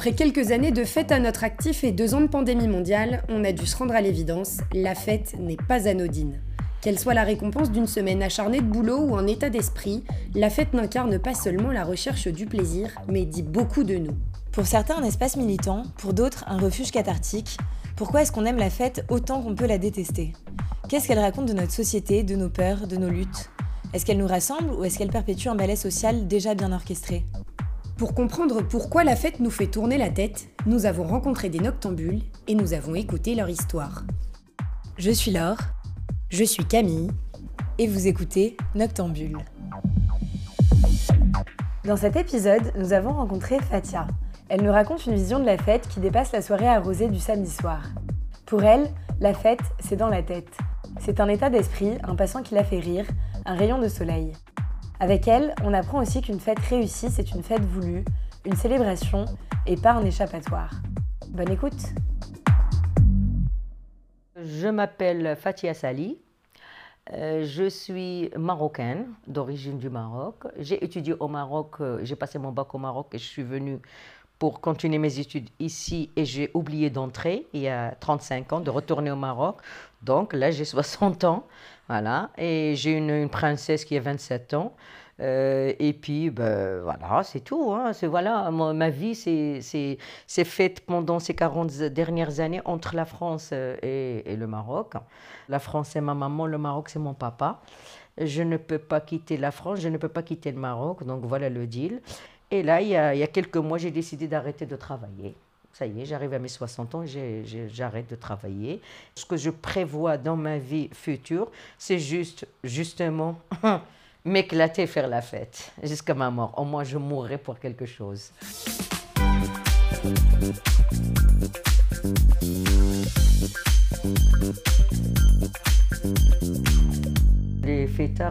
Après quelques années de fête à notre actif et deux ans de pandémie mondiale, on a dû se rendre à l'évidence, la fête n'est pas anodine. Qu'elle soit la récompense d'une semaine acharnée de boulot ou un état d'esprit, la fête n'incarne pas seulement la recherche du plaisir, mais dit beaucoup de nous. Pour certains, un espace militant, pour d'autres, un refuge cathartique. Pourquoi est-ce qu'on aime la fête autant qu'on peut la détester? Qu'est-ce qu'elle raconte de notre société, de nos peurs, de nos luttes? Est-ce qu'elle nous rassemble ou est-ce qu'elle perpétue un ballet social déjà bien orchestré? Pour comprendre pourquoi la fête nous fait tourner la tête, nous avons rencontré des noctambules et nous avons écouté leur histoire. Je suis Laure. Je suis Camille. Et vous écoutez Noctambule. Dans cet épisode, nous avons rencontré Fatia. Elle nous raconte une vision de la fête qui dépasse la soirée arrosée du samedi soir. Pour elle, la fête, c'est dans la tête. C'est un état d'esprit, un passant qui la fait rire, un rayon de soleil. Avec elle, on apprend aussi qu'une fête réussie, c'est une fête voulue, une célébration et pas un échappatoire. Bonne écoute Je m'appelle Fatia Sali. Euh, je suis marocaine, d'origine du Maroc. J'ai étudié au Maroc, euh, j'ai passé mon bac au Maroc et je suis venue pour continuer mes études ici et j'ai oublié d'entrer il y a 35 ans, de retourner au Maroc. Donc là, j'ai 60 ans, voilà, et j'ai une, princesse qui a 27 ans. Euh, et puis, ben, voilà, c'est tout. Hein. Voilà, ma, vie c'est faite pendant ces 40 dernières années entre la France euh, et, et, le Maroc. La France, c'est ma maman, le Maroc, c'est mon papa. Je ne peux pas quitter la France, je ne peux pas quitter le Maroc, donc voilà le deal. Et là, il y a, il y a quelques mois, j'ai décidé d'arrêter de travailler. Ça y est, j'arrive à mes 60 ans, j'arrête de travailler. Ce que je prévois dans ma vie future, c'est juste, justement, m'éclater, faire la fête jusqu'à ma mort. Au moins, je mourrai pour quelque chose.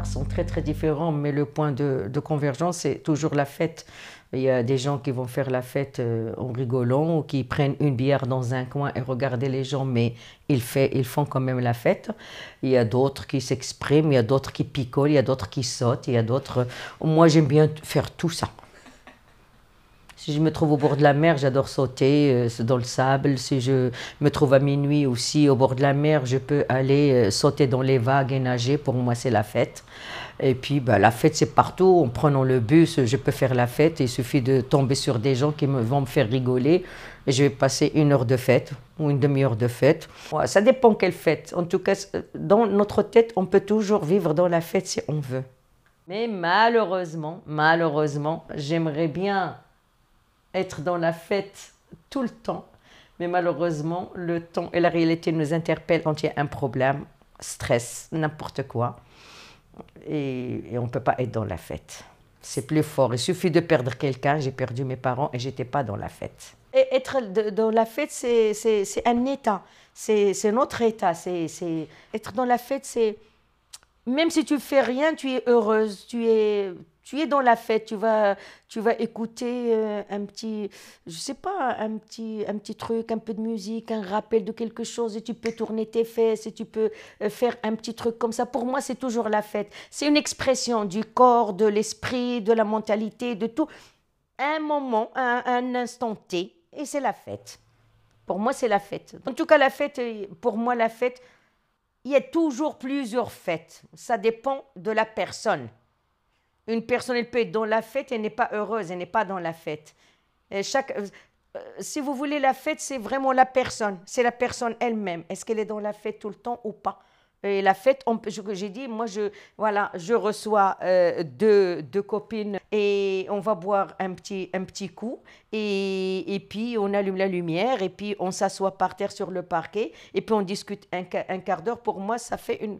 Sont très très différents, mais le point de, convergence, c'est toujours la fête. Il y a des gens qui vont faire la fête euh, en rigolant ou qui prennent une bière dans un coin et regardent les gens, mais ils, ils font quand même la fête. Il y a d'autres qui s'expriment, il y a d'autres qui picolent, il y a d'autres qui sautent, il y a d'autres... Moi, j'aime bien faire tout ça. Si je me trouve au bord de la mer, j'adore sauter euh, dans le sable. Si je me trouve à minuit aussi au bord de la mer, je peux aller euh, sauter dans les vagues et nager. Pour moi, c'est la fête. Et puis, bah, la fête, c'est partout. En prenant le bus, je peux faire la fête. Il suffit de tomber sur des gens qui me, vont me faire rigoler. Et je vais passer une heure de fête ou une demi-heure de fête. Ça dépend quelle fête. En tout cas, dans notre tête, on peut toujours vivre dans la fête si on veut. Mais malheureusement, malheureusement, j'aimerais bien être dans la fête tout le temps. Mais malheureusement, le temps et la réalité nous interpellent quand il y a un problème, stress, n'importe quoi. Et, on ne peut pas être dans la fête. C'est plus fort. Il suffit de perdre quelqu'un. J'ai perdu mes parents et j'étais pas dans la fête. Et être dans la fête, c'est un état. C'est notre état. C'est être dans la fête, c'est même si tu fais rien, tu es heureuse. Tu es tu es dans la fête, tu vas, tu vas écouter euh, un petit, je sais pas, un petit, un petit truc, un peu de musique, un rappel de quelque chose, et tu peux tourner tes fesses, et tu peux euh, faire un petit truc comme ça. Pour moi, c'est toujours la fête. C'est une expression du corps, de l'esprit, de la mentalité, de tout. Un moment, un, instant T, et c'est la fête. Pour moi, c'est la fête. En tout cas, la fête, euh, pour moi, la fête, il y a toujours plusieurs fêtes. Ça dépend de la personne. Une personne, elle peut être dans la fête, elle n'est pas heureuse, elle n'est pas dans la fête. Et chaque, euh, si vous voulez, la fête, c'est vraiment la personne, c'est la personne elle-même. Est-ce qu'elle est dans la fête tout le temps ou pas? Et la fête, j'ai dit, moi, je, voilà, je reçois euh, deux, deux, copines et on va boire un petit, un petit coup. Et, et puis, on allume la lumière et puis on s'assoit par terre sur le parquet et puis on discute un, un quart d'heure. Pour moi, ça fait une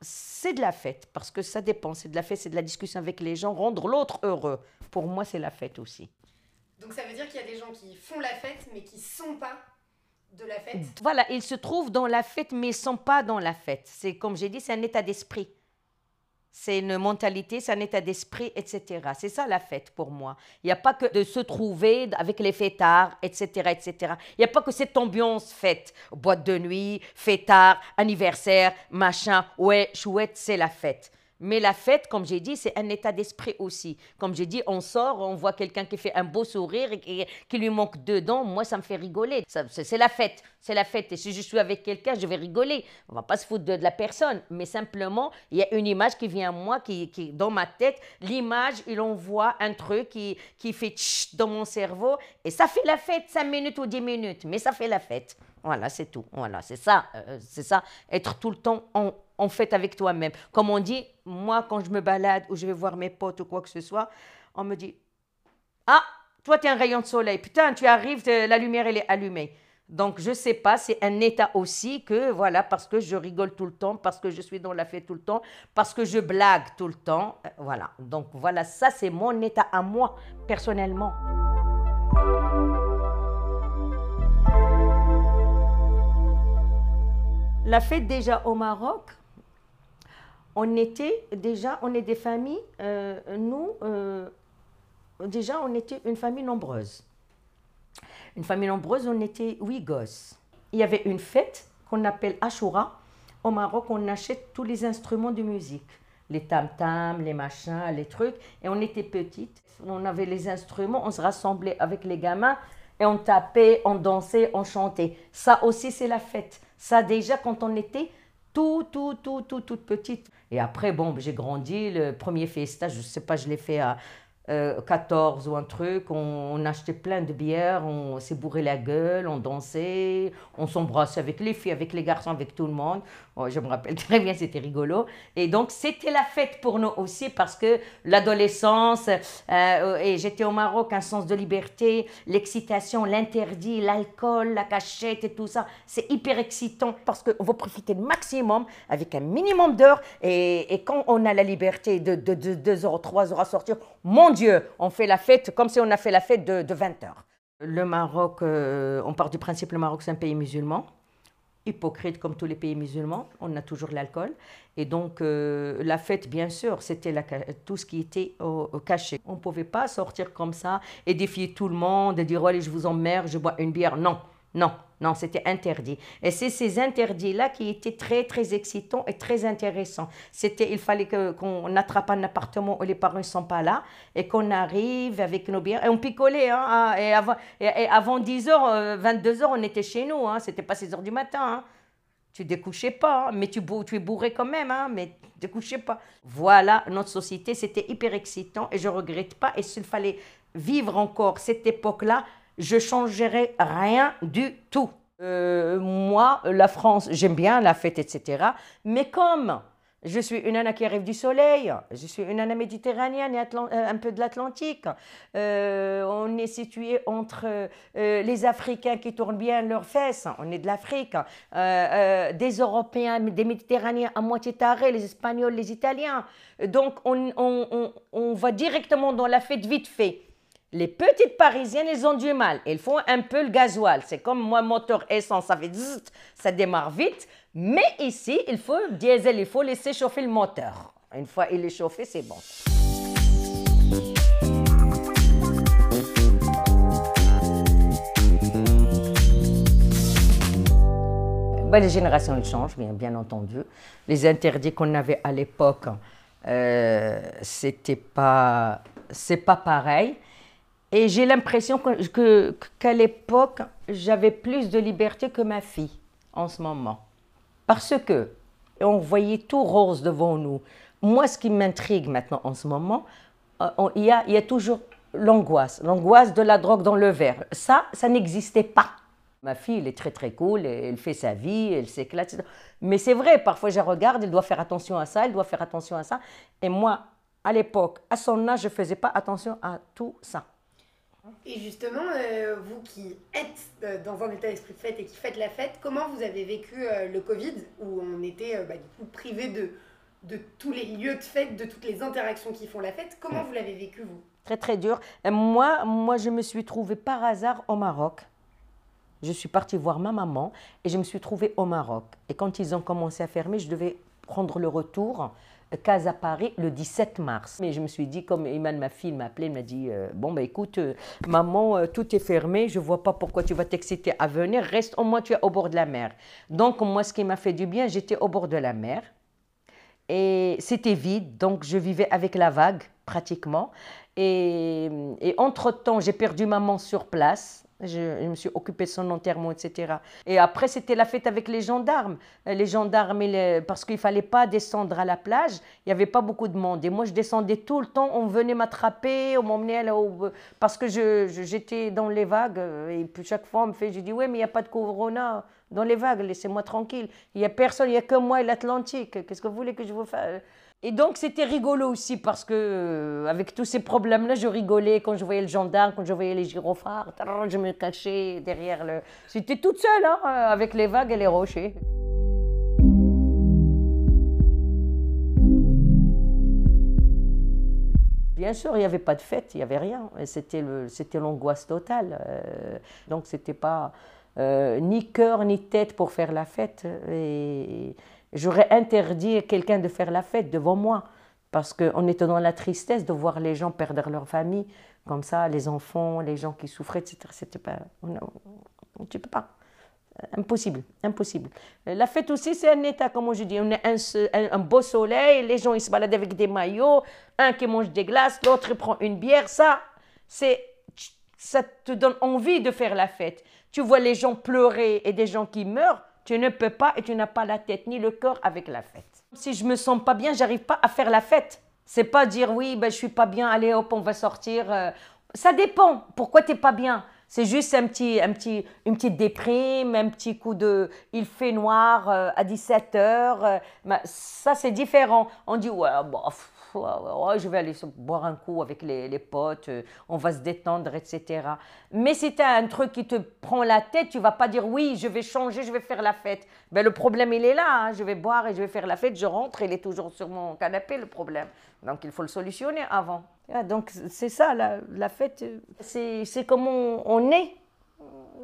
c'est de la fête, parce que ça dépend. C'est de la fête, c'est de la discussion avec les gens, rendre l'autre heureux. Pour moi, c'est la fête aussi. Donc ça veut dire qu'il y a des gens qui font la fête, mais qui ne sont pas de la fête? Voilà, ils se trouvent dans la fête, mais ils ne sont pas dans la fête. C'est comme j'ai dit, c'est un état d'esprit. C'est une mentalité, c'est un état d'esprit, etc. C'est ça la fête pour moi. Il n'y a pas que de se trouver avec les fêtards, etc., etc. Il n'y a pas que cette ambiance fête. Boîte de nuit, fêtard, anniversaire, machin, ouais, chouette, c'est la fête. Mais la fête, comme j'ai dit, c'est un état d'esprit aussi. Comme j'ai dit, on sort, on voit quelqu'un qui fait un beau sourire et qui, lui manque deux dents. Moi, ça me fait rigoler. C'est la fête. C'est la fête. Et si je suis avec quelqu'un, je vais rigoler. On va pas se foutre de, la personne. Mais simplement, il y a une image qui vient à moi, qui, dans ma tête. L'image, il envoie un truc qui, qui fait tch dans mon cerveau. Et ça fait la fête, 5 minutes ou 10 minutes. Mais ça fait la fête. Voilà, c'est tout. Voilà, c'est ça. Euh, c'est ça. Être tout le temps en en fait avec toi-même. Comme on dit, moi, quand je me balade ou je vais voir mes potes ou quoi que ce soit, on me dit Ah, toi, tu es un rayon de soleil. Putain, tu arrives, la lumière, elle est allumée. Donc, je sais pas, c'est un état aussi que, voilà, parce que je rigole tout le temps, parce que je suis dans la fête tout le temps, parce que je blague tout le temps. Euh, voilà. Donc, voilà, ça, c'est mon état à moi, personnellement. La fête déjà au Maroc, on était déjà, on est des familles, euh, nous, euh, déjà, on était une famille nombreuse. Une famille nombreuse, on était huit gosses. Il y avait une fête qu'on appelle Ashura. Au Maroc, on achète tous les instruments de musique. Les tam-tams, les machins, les trucs. Et on était petites. On avait les instruments, on se rassemblait avec les gamins et on tapait, on dansait, on chantait. Ça aussi, c'est la fête. Ça, déjà, quand on était tout, tout, tout, tout, toute petite. Et après, bon, j'ai grandi. Le premier festa, je ne sais pas, je l'ai fait à 14 euh, ou un truc, on, achetait plein de bières, on s'est bourré la gueule, on dansait, on s'embrassait avec les filles, avec les garçons, avec tout le monde. Oh, je me rappelle très bien, c'était rigolo. Et donc, c'était la fête pour nous aussi parce que l'adolescence, euh, et j'étais au Maroc, un sens de liberté, l'excitation, l'interdit, l'alcool, la cachette et tout ça, c'est hyper excitant parce qu'on veut profiter le maximum avec un minimum d'heures. Et, et, quand on a la liberté de 2 heures, 3 heures à sortir, mon Dieu, On fait la fête comme si on a fait la fête de, 20 heures. Le Maroc, euh, on part du principe le Maroc, c'est un pays musulman. Hypocrite comme tous les pays musulmans, on a toujours l'alcool. Et donc, euh, la fête, bien sûr, c'était tout ce qui était caché. On ne pouvait pas sortir comme ça et défier tout le monde et dire Allez, je vous emmerde, je bois une bière. Non, non, non, c'était interdit. Et c'est ces interdits-là qui étaient très, très excitants et très intéressants. C'était, il fallait qu'on attrape un appartement où les parents ne sont pas là et qu'on arrive avec nos bières. Et on picolait. Hein, et, avant, et, avant 10h, 22h, euh, on était chez nous. Hein, c'était pas 6h du matin. Hein. Tu découchais pas, hein, mais tu, tu es bourré quand même, hein, mais tu découchais pas. Voilà, notre société, c'était hyper excitant et je regrette pas. Et s'il fallait vivre encore cette époque-là, je changerai rien du tout. Euh, moi, la France, j'aime bien la fête, etc. Mais comme je suis une nana qui arrive du soleil, je suis une nana méditerranéenne et euh, un peu de l'Atlantique. Euh, on est situé entre les Africains qui tournent bien leurs fesses, on est de l'Afrique, des Européens, des Méditerranéens à moitié tarés, les Espagnols, les Italiens. Donc on, on, on va directement dans la fête vite fait. Les petites parisiennes, elles ont du mal. Elles font un peu le gasoil. C'est comme moi, moteur essence, ça fait ça démarre vite. Mais ici, il faut diesel, il faut laisser chauffer le moteur. Une fois il est chauffé, c'est bon. les générations changent, bien, bien entendu. Les interdits qu'on avait à l'époque, euh, c'était pas, c'est pas pareil. Et j'ai l'impression qu'à l'époque, j'avais plus de liberté que ma fille en ce moment. Parce que on voyait tout rose devant nous. Moi, ce qui m'intrigue maintenant en ce moment, euh, il y, a, y a toujours l'angoisse, l'angoisse de la drogue dans le verre. Ça, ça n'existait pas. Ma fille, elle est très très cool, elle fait sa vie, elle s'éclate. Mais c'est vrai, parfois je regarde, elle doit faire attention à ça, elle doit faire attention à ça. Et moi, à l'époque, à son âge, je ne faisais pas attention à tout ça. Et justement, euh, vous qui êtes euh, dans un état d'esprit de fête et qui faites la fête, comment vous avez vécu euh, le Covid où on était bah, du coup privé de, de tous les lieux de fête, de toutes les interactions qui font la fête? Comment vous l'avez vécu vous? Très très dur. moi, moi, je me suis trouvée par hasard au Maroc. Je suis partie voir ma maman et je me suis trouvée au Maroc. Et quand ils ont commencé à fermer, je devais prendre le retour Casa Paris le 17 mars. Mais je me suis dit, comme Iman, ma fille, m'a appelé, m'a dit euh, Bon, bah écoute, euh, maman, euh, tout est fermé, je vois pas pourquoi tu vas t'exciter à venir, reste au moins tu es au bord de la mer. Donc, moi, ce qui m'a fait du bien, j'étais au bord de la mer. Et c'était vide, donc je vivais avec la vague pratiquement. Et, et entre-temps, j'ai perdu maman sur place. Je, me suis occupée de son enterrement, etc. Et après, c'était la fête avec les gendarmes. Euh, les gendarmes, parce qu'il ne fallait pas descendre à la plage, il n'y avait pas beaucoup de monde. Et moi, je descendais tout le temps, on venait m'attraper, on m'emmenait là Parce que j'étais je, dans les vagues. Euh, et puis chaque fois, on me fait, je dis, ouais, mais il n'y a pas de corona dans les vagues, laissez-moi tranquille. Il n'y a personne, il n'y a que moi et l'Atlantique. Qu'est-ce que vous voulez que je vous fasse? Et donc c'était rigolo aussi parce que euh, avec tous ces problèmes-là, je rigolais quand je voyais le gendarme, quand je voyais les gyrophares, je me cachais derrière le. J'étais toute seule hein, avec les vagues et les rochers. Bien sûr, il n'y avait pas de fête, il n'y avait rien. C'était l'angoisse totale. Euh, donc c'était pas euh, ni cœur ni tête pour faire la fête. J'aurais interdit à quelqu'un de faire la fête devant moi parce qu'on était dans la tristesse de voir les gens perdre leur famille, comme ça, les enfants, les gens qui souffraient, etc. C'était pas, tu peux pas. Impossible, impossible. La fête aussi, c'est un état, comme je dis. On a un, un, beau soleil, les gens ils se baladent avec des maillots, un qui mange des glaces, l'autre prend une bière. Ça, c'est, ça te donne envie de faire la fête. Tu vois les gens pleurer et des gens qui meurent, tu ne peux pas et tu n'as pas la tête ni le corps avec la fête. Si je me sens pas bien, j'arrive pas à faire la fête. C'est pas dire oui, ben je suis pas bien, allez hop, on va sortir. Euh. Ça dépend. Pourquoi tu n'es pas bien? C'est juste un petit, un petit, une petite déprime, un petit coup de il fait noir euh, à 17 heures. Euh. ça, c'est différent. On dit ouais, bof je vais aller boire un coup avec les, potes, euh, on va se détendre, etc. Mais si tu as un truc qui te prend la tête, tu vas pas dire oui, je vais changer, je vais faire la fête. Ben, le problème, il est là. Hein. Je vais boire et je vais faire la fête, je rentre, il est toujours sur mon canapé, le problème. Donc, il faut le solutionner avant. Ah, donc, c'est ça, la, fête, c'est comment on est.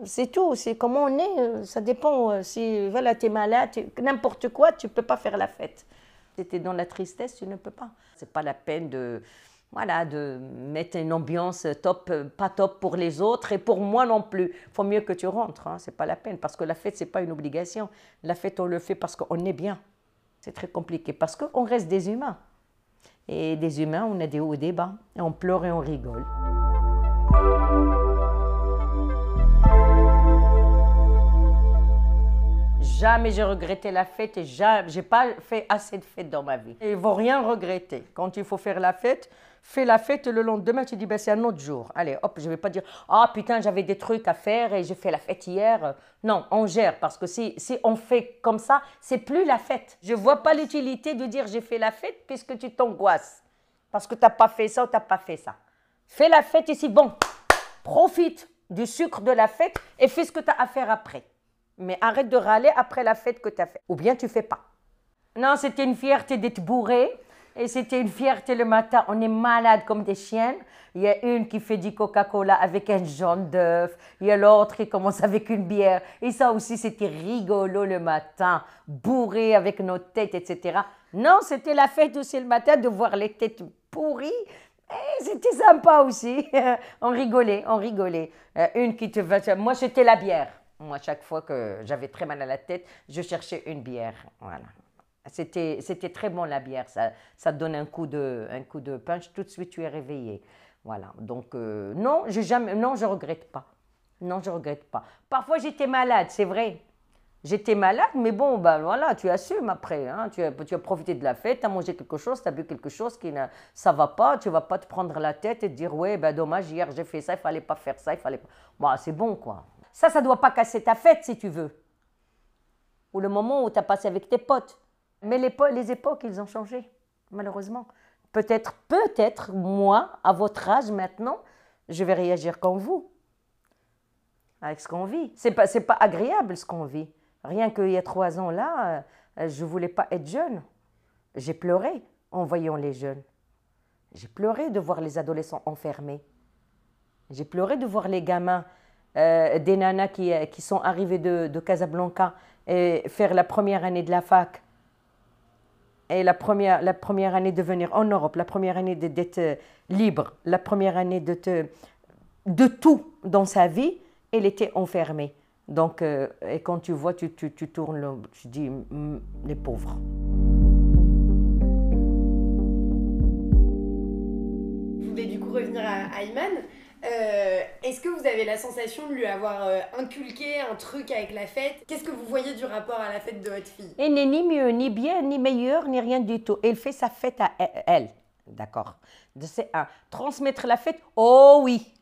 C'est tout, c'est comment on est, ça dépend. Si voilà, tu es malade, n'importe quoi, tu peux pas faire la fête tu es dans la tristesse, tu ne peux pas. C'est pas la peine de voilà, de mettre une ambiance top, pas top pour les autres et pour moi non plus. Faut mieux que tu rentres, hein, c'est pas la peine, parce que la fête, c'est pas une obligation. La fête, on le fait parce qu'on est bien. C'est très compliqué, parce qu'on reste des humains. Et des humains, on a des hauts et des bas, on pleure et on rigole. Jamais j'ai regretté la fête et j'ai pas fait assez de fêtes dans ma vie. Il ne faut rien regretter. Quand il faut faire la fête, fais la fête le lendemain, tu dis, ben, c'est un autre jour. Allez, hop, je vais pas dire, ah putain, j'avais des trucs à faire et j'ai fait la fête hier. Non, on gère parce que si, si on fait comme ça, c'est plus la fête. Je vois pas l'utilité de dire j'ai fait la fête puisque tu t'angoisses. Parce que tu n'as pas fait ça ou tu n'as pas fait ça. Fais la fête ici, bon, profite du sucre de la fête et fais ce que tu as à faire après. Mais arrête de râler après la fête que tu as faite. Ou bien tu fais pas. Non, c'était une fierté d'être bourré. Et c'était une fierté le matin. On est malade comme des chiennes. Il y a une qui fait du Coca-Cola avec un jaune d'œuf. Il y a l'autre qui commence avec une bière. Et ça aussi, c'était rigolo le matin. Bourré avec nos têtes, etc. Non, c'était la fête aussi le matin de voir les têtes pourries. Et c'était sympa aussi. on rigolait, on rigolait. Euh, une qui te va. Moi, c'était la bière. Moi, chaque fois que j'avais très mal à la tête, je cherchais une bière. Voilà. C'était, c'était très bon la bière, ça, ça donne un coup, de, un coup de punch, tout de suite tu es réveillé. Voilà, donc euh, non, je jamais, non, je regrette pas. Non, je regrette pas. Parfois j'étais malade, c'est vrai. J'étais malade, mais bon, ben voilà, tu assumes après. Hein. Tu, as, tu as profité de la fête, tu as mangé quelque chose, tu as bu quelque chose qui ne ça va pas. Tu vas pas te prendre la tête et te dire, ouais, ben dommage, hier j'ai fait ça, il fallait pas faire ça, il fallait pas. Bon, c'est bon, quoi. Ça, ça doit pas casser ta fête si tu veux. Ou le moment où tu as passé avec tes potes. Mais les, les époques, ils ont changé, malheureusement. Peut-être, peut-être, moi, à votre âge maintenant, je vais réagir comme vous. Avec ce qu'on vit. Ce n'est pas, pas agréable ce qu'on vit. Rien qu'il y a trois ans là, euh, je voulais pas être jeune. J'ai pleuré en voyant les jeunes. J'ai pleuré de voir les adolescents enfermés. J'ai pleuré de voir les gamins euh, des nanas qui, euh, qui sont arrivées de, Casablanca et faire la première année de la fac et la première, la première année de venir en Europe, la première année d'être euh, libre, la première année de, de tout dans sa vie, elle était enfermée. Donc, et quand tu vois, tu, tu, tu tournes, tu dis, les pauvres. Je voulais du coup revenir à, à Iman euh, est-ce que vous avez la sensation de lui avoir euh, inculqué un truc avec la fête? Qu'est-ce que vous voyez du rapport à la fête de votre fille? Elle n'est ni mieux, ni bien, ni meilleure, ni rien du tout. Elle fait sa fête à elle. D'accord C'est un. Transmettre la fête? Oh oui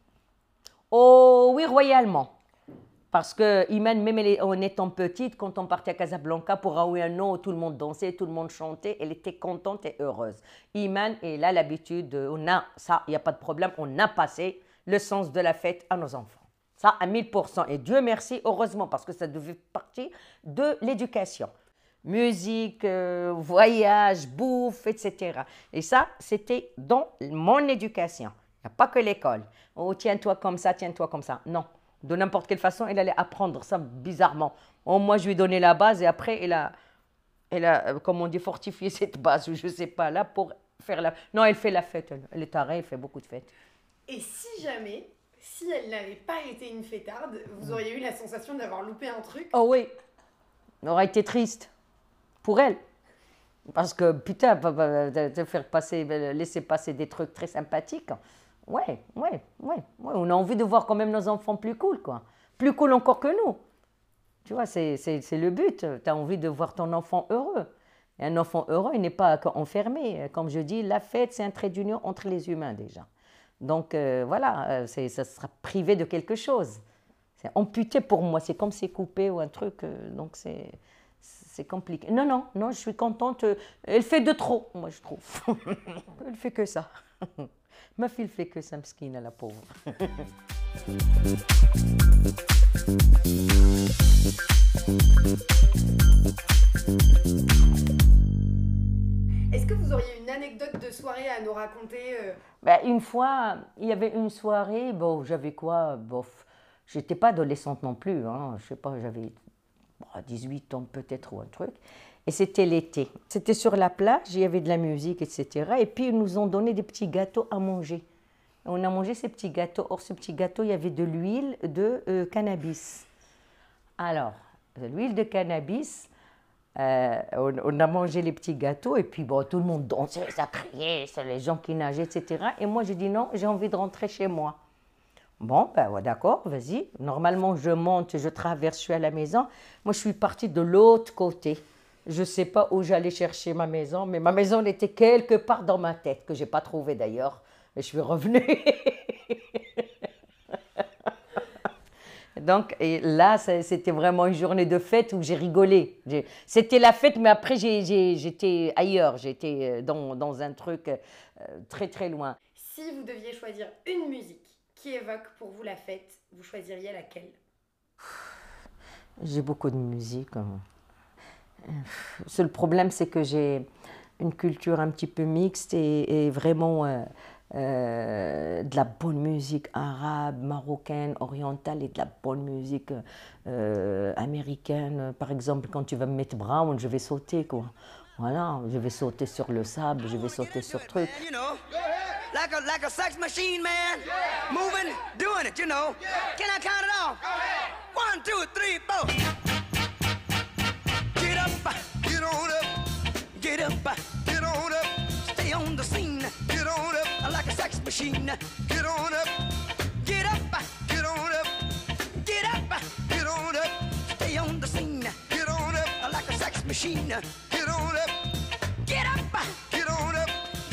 Oh oui, royalement. Parce que Iman, même en étant petite, quand on partait à Casablanca pour un an, tout le monde dansait, tout le monde chantait, elle était contente et heureuse. Iman, elle a l'habitude, on a ça, il n'y a pas de problème, on a passé le sens de la fête à nos enfants. Ça, à 1000%. Et Dieu merci, heureusement, parce que ça devait partir de l'éducation. Musique, euh, voyage, bouffe, etc. Et ça, c'était dans mon éducation. Il n'y a pas que l'école. Oh, tiens-toi comme ça, tiens-toi comme ça. Non de n'importe quelle façon, elle allait apprendre ça bizarrement. Oh, moi, je lui ai donné la base et après, elle a, elle a euh, comme on dit, fortifié cette base, ou je ne sais pas, là, pour faire la... Non, elle fait la fête, elle, est tarée, elle fait beaucoup de fêtes. Et si jamais, si elle n'avait pas été une fêtarde, vous auriez eu la sensation d'avoir loupé un truc Oh oui, elle aurait été triste, pour elle. Parce que, putain, de faire passer, laisser passer des trucs très sympathiques, Ouais, ouais, ouais, ouais. On a envie de voir quand même nos enfants plus cool, quoi. Plus cool encore que nous. Tu vois, c'est le but. Tu as envie de voir ton enfant heureux. Et un enfant heureux, il n'est pas enfermé. Comme je dis, la fête, c'est un trait d'union entre les humains déjà. Donc euh, voilà, euh, ça sera privé de quelque chose. C'est amputé pour moi, c'est comme c'est coupé ou un truc. Euh, donc c'est c'est compliqué. Non, non, non, je suis contente. Elle fait de trop, moi je trouve. Elle fait que ça. Ma fille fait que ça, à la pauvre. raconter euh? ben, Une fois, il y avait une soirée, bon, j'avais quoi Bof, j'étais pas adolescente non plus, hein, je sais pas, j'avais 18 ans peut-être ou un truc. Et c'était l'été. C'était sur la plage, il y avait de la musique, etc. Et puis ils nous ont donné des petits gâteaux à manger. On a mangé ces petits gâteaux. Or, ce petit gâteau, il y avait de l'huile de euh, cannabis. Alors, de l'huile de cannabis, euh, on, a mangé les petits gâteaux et puis bon, tout le monde dansait, ça criait, c'est les gens qui nageaient, etc. Et moi, j'ai dit non, j'ai envie de rentrer chez moi. Bon, ben ouais, d'accord, vas-y. Normalement, je monte, je traverse, je suis à la maison. Moi, je suis partie de l'autre côté. Je ne sais pas où j'allais chercher ma maison, mais ma maison était quelque part dans ma tête, que je n'ai pas trouvé d'ailleurs. Mais je suis revenue. Donc et là, c'était vraiment une journée de fête où j'ai rigolé. C'était la fête, mais après, j'étais ailleurs. J'étais euh, dans, dans, un truc euh, très, très loin. Si vous deviez choisir une musique qui évoque pour vous la fête, vous choisiriez laquelle? J'ai beaucoup de musique. Hein. Le seul problème, c'est que j'ai une culture un petit peu mixte et, vraiment euh, euh, de la bonne musique arabe, marocaine, orientale et de la bonne musique euh, américaine. Par exemple, quand tu vas me mettre Brown, je vais sauter, quoi. Voilà, je vais sauter sur le sable, je vais sauter sur truc. like a like a sex machine, man. Moving, doing it, you know. Can I count it off? One, two, three, four. Machine. Get on up, get up, get on up, get up, get on up, stay on the scene. Get on up, like a sex machine. Get on up, get up, get on up,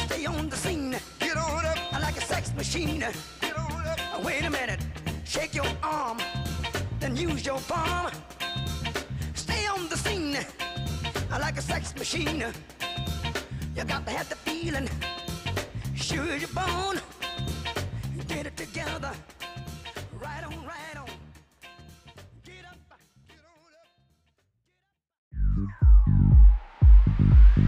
stay on the scene. Get on up, like a sex machine. Get on up. Wait a minute, shake your arm, then use your palm. Stay on the scene like a sex machine. You got to have the feeling, sure you're born. Vous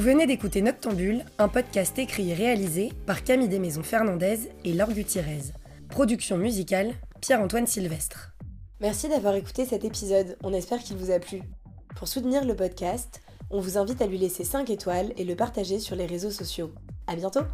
venez d'écouter Noctambule, un podcast écrit et réalisé par Camille Desmaisons Fernandez et Laure Gutiérrez. Production musicale, Pierre-Antoine Sylvestre. Merci d'avoir écouté cet épisode, on espère qu'il vous a plu. Pour soutenir le podcast, on vous invite à lui laisser 5 étoiles et le partager sur les réseaux sociaux. A bientôt